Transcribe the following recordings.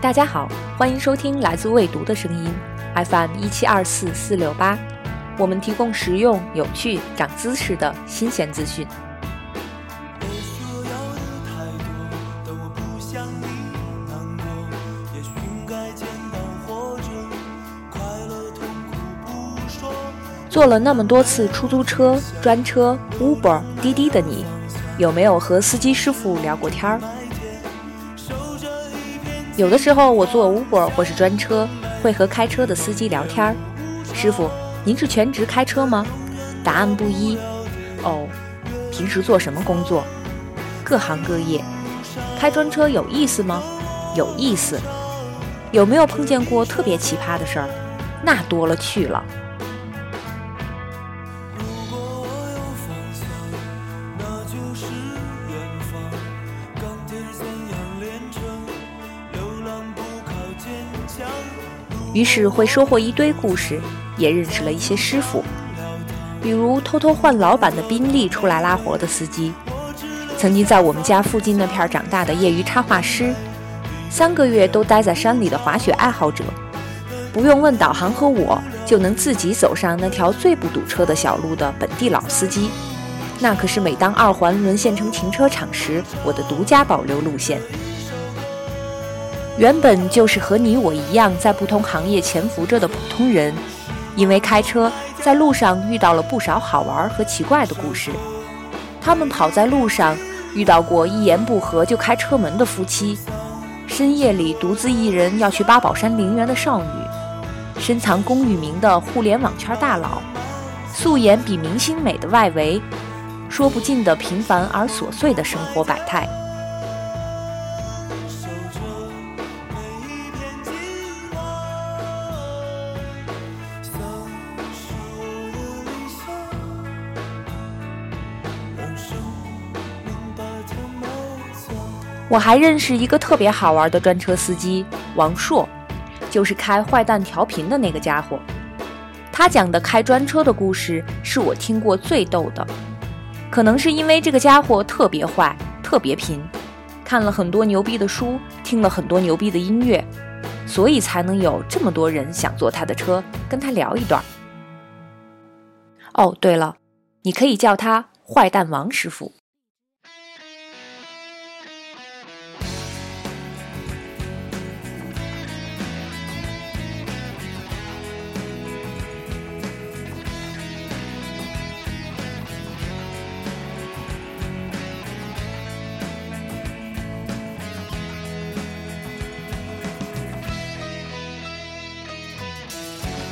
大家好，欢迎收听来自未读的声音，FM 一七二四四六八。我们提供实用、有趣、长姿势的新鲜资讯。坐了那么多次出租车、专车、Uber、滴滴的你，有没有和司机师傅聊过天儿？有的时候我坐 Uber 或是专车，会和开车的司机聊天儿。师傅，您是全职开车吗？答案不一。哦，平时做什么工作？各行各业。开专车有意思吗？有意思。有没有碰见过特别奇葩的事儿？那多了去了。于是会收获一堆故事，也认识了一些师傅，比如偷偷换老板的宾利出来拉活的司机，曾经在我们家附近那片长大的业余插画师，三个月都待在山里的滑雪爱好者，不用问导航和我就能自己走上那条最不堵车的小路的本地老司机，那可是每当二环沦陷成停车场时，我的独家保留路线。原本就是和你我一样在不同行业潜伏着的普通人，因为开车在路上遇到了不少好玩和奇怪的故事。他们跑在路上遇到过一言不合就开车门的夫妻，深夜里独自一人要去八宝山陵园的少女，深藏功与名的互联网圈大佬，素颜比明星美的外围，说不尽的平凡而琐碎的生活百态。我还认识一个特别好玩的专车司机王硕，就是开坏蛋调频的那个家伙。他讲的开专车的故事是我听过最逗的，可能是因为这个家伙特别坏、特别贫，看了很多牛逼的书，听了很多牛逼的音乐，所以才能有这么多人想坐他的车跟他聊一段。哦，对了，你可以叫他坏蛋王师傅。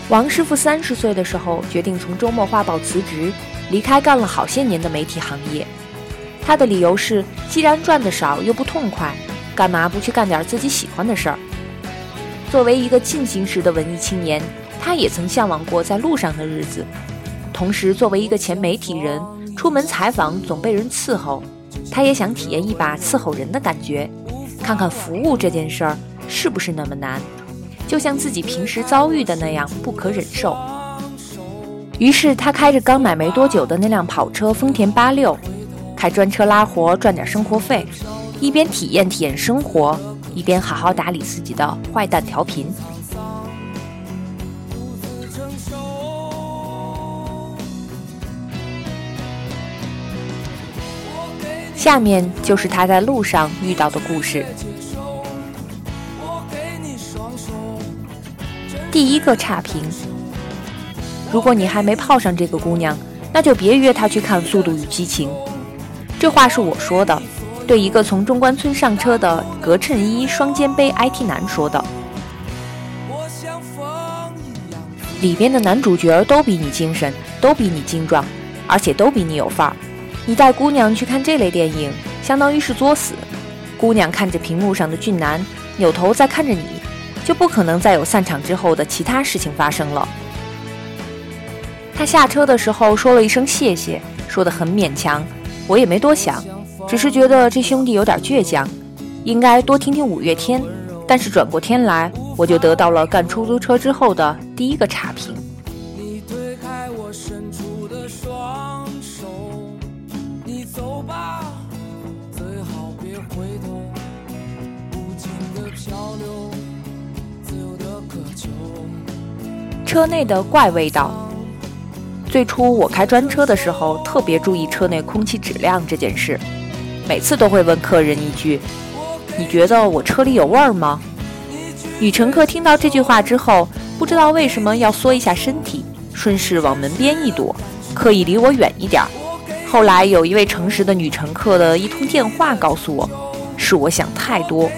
王师傅三十岁的时候决定从周末画报辞职，离开干了好些年的媒体行业。他的理由是，既然赚的少又不痛快，干嘛不去干点自己喜欢的事儿？作为一个进行时的文艺青年，他也曾向往过在路上的日子。同时，作为一个前媒体人，出门采访总被人伺候，他也想体验一把伺候人的感觉，看看服务这件事儿是不是那么难。就像自己平时遭遇的那样不可忍受，于是他开着刚买没多久的那辆跑车丰田八六，开专车拉活赚点生活费，一边体验体验生活，一边好好打理自己的坏蛋调频。下面就是他在路上遇到的故事。第一个差评，如果你还没泡上这个姑娘，那就别约她去看《速度与激情》。这话是我说的，对一个从中关村上车的格衬衣双肩背 IT 男说的。里边的男主角都比你精神，都比你精壮，而且都比你有范儿。你带姑娘去看这类电影，相当于是作死。姑娘看着屏幕上的俊男，扭头再看着你。就不可能再有散场之后的其他事情发生了。他下车的时候说了一声谢谢，说的很勉强，我也没多想，只是觉得这兄弟有点倔强，应该多听听五月天。但是转过天来，我就得到了干出租车之后的第一个差评。车内的怪味道。最初我开专车的时候，特别注意车内空气质量这件事，每次都会问客人一句：“你觉得我车里有味儿吗？”女乘客听到这句话之后，不知道为什么要缩一下身体，顺势往门边一躲，刻意离我远一点。后来有一位诚实的女乘客的一通电话告诉我，是我想太多。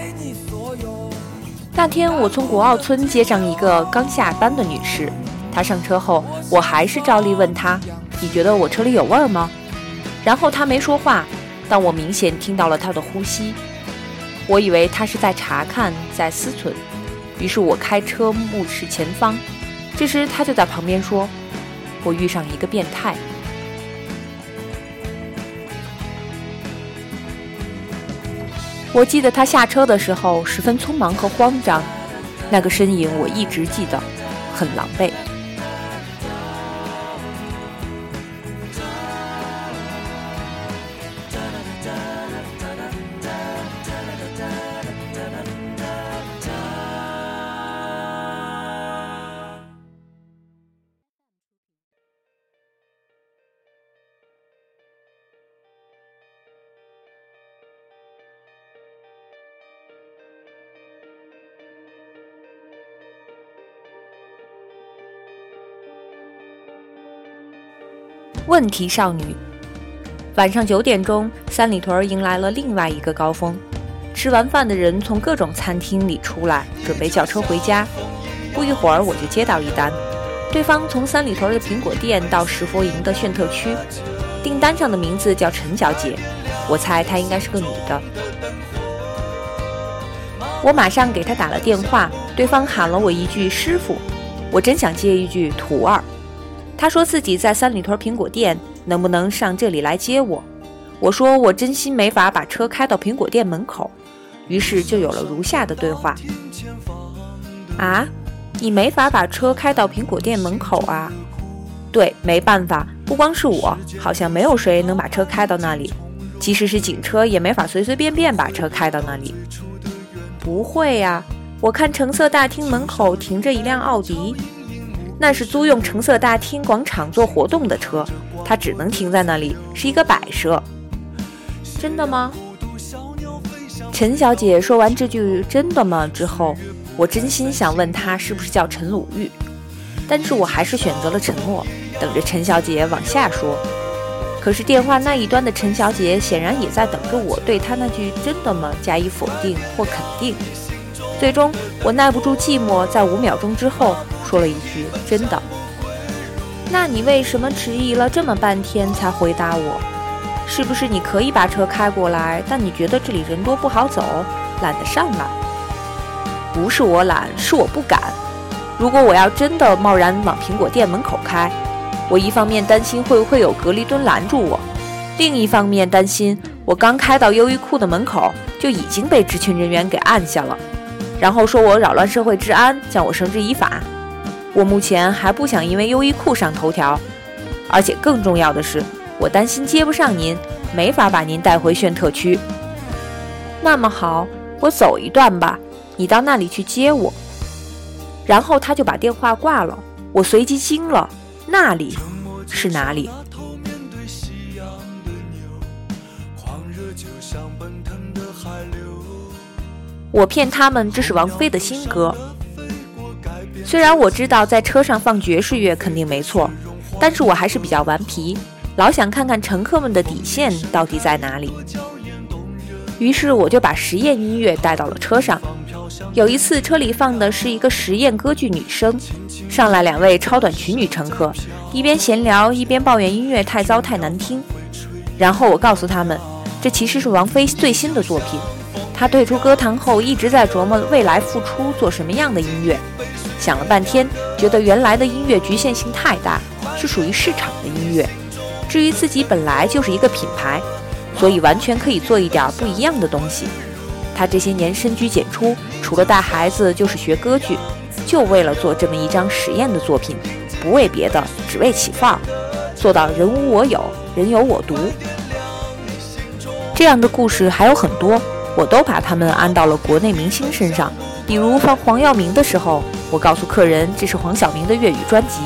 那天我从国奥村接上一个刚下班的女士，她上车后，我还是照例问她：“你觉得我车里有味儿吗？”然后她没说话，但我明显听到了她的呼吸。我以为她是在查看，在思忖，于是我开车目视前方。这时她就在旁边说：“我遇上一个变态。”我记得他下车的时候十分匆忙和慌张，那个身影我一直记得，很狼狈。问题少女。晚上九点钟，三里屯迎来了另外一个高峰。吃完饭的人从各种餐厅里出来，准备叫车回家。不一会儿，我就接到一单，对方从三里屯的苹果店到石佛营的炫特区，订单上的名字叫陈小姐，我猜她应该是个女的。我马上给她打了电话，对方喊了我一句“师傅”，我真想接一句“徒儿”。他说自己在三里屯苹果店，能不能上这里来接我？我说我真心没法把车开到苹果店门口，于是就有了如下的对话：啊，你没法把车开到苹果店门口啊？对，没办法，不光是我，好像没有谁能把车开到那里，即使是警车也没法随随便便把车开到那里。不会呀，我看橙色大厅门口停着一辆奥迪。那是租用橙色大厅广场做活动的车，它只能停在那里，是一个摆设。真的吗？陈小姐说完这句“真的吗”之后，我真心想问她是不是叫陈鲁豫，但是我还是选择了沉默，等着陈小姐往下说。可是电话那一端的陈小姐显然也在等着我对她那句“真的吗”加以否定或肯定。最终，我耐不住寂寞，在五秒钟之后说了一句：“真的。”那你为什么迟疑了这么半天才回答我？是不是你可以把车开过来，但你觉得这里人多不好走，懒得上来？不是我懒，是我不敢。如果我要真的贸然往苹果店门口开，我一方面担心会不会有隔离墩拦住我，另一方面担心我刚开到优衣库的门口就已经被执勤人员给按下了。然后说我扰乱社会治安，将我绳之以法。我目前还不想因为优衣库上头条，而且更重要的是，我担心接不上您，没法把您带回炫特区。那么好，我走一段吧，你到那里去接我。然后他就把电话挂了。我随即惊了，那里是哪里？我骗他们这是王菲的新歌，虽然我知道在车上放爵士乐肯定没错，但是我还是比较顽皮，老想看看乘客们的底线到底在哪里。于是我就把实验音乐带到了车上。有一次车里放的是一个实验歌剧女声，上来两位超短裙女乘客，一边闲聊一边抱怨音乐太糟太难听。然后我告诉他们，这其实是王菲最新的作品。她退出歌坛后，一直在琢磨未来复出做什么样的音乐。想了半天，觉得原来的音乐局限性太大，是属于市场的音乐。至于自己本来就是一个品牌，所以完全可以做一点不一样的东西。他这些年深居简出，除了带孩子就是学歌剧，就为了做这么一张实验的作品，不为别的，只为起范儿，做到人无我有，人有我独。这样的故事还有很多。我都把他们安到了国内明星身上，比如放黄耀明的时候，我告诉客人这是黄晓明的粤语专辑。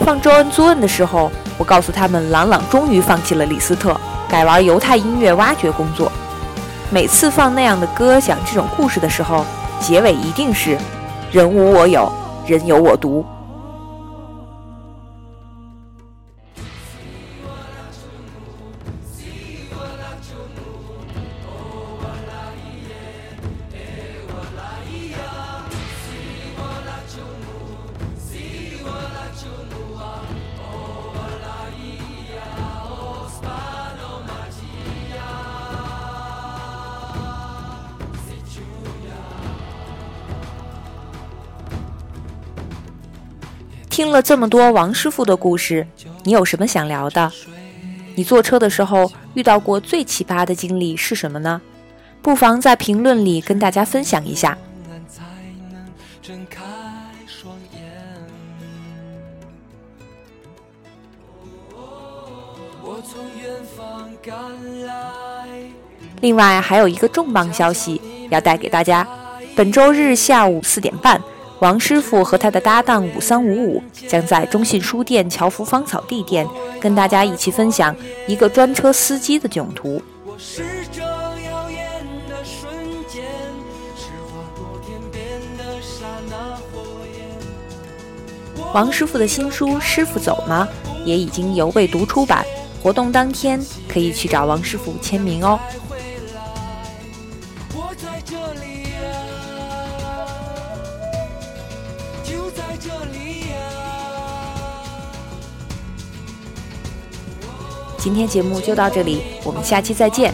放周恩·租恩的时候，我告诉他们朗朗终于放弃了李斯特，改玩犹太音乐挖掘工作。每次放那样的歌，讲这种故事的时候，结尾一定是“人无我有，人有我独”。听了这么多王师傅的故事，你有什么想聊的？你坐车的时候遇到过最奇葩的经历是什么呢？不妨在评论里跟大家分享一下。另外还有一个重磅消息要带给大家：本周日下午四点半。王师傅和他的搭档五三五五将在中信书店侨福芳草地店跟大家一起分享一个专车司机的囧途。王师傅的新书《师傅走吗》也已经由未读出版，活动当天可以去找王师傅签名哦。今天节目就到这里，我们下期再见。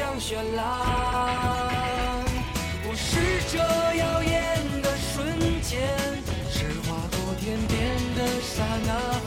像绚烂，我是这耀眼的瞬间，是划过天边的刹那。